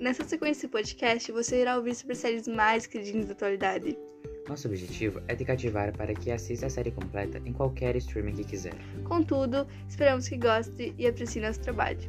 Nessa sequência de podcast, você irá ouvir sobre séries mais queridinhas da atualidade. Nosso objetivo é te cativar para que assista a série completa em qualquer streaming que quiser. Contudo, esperamos que goste e aprecie nosso trabalho.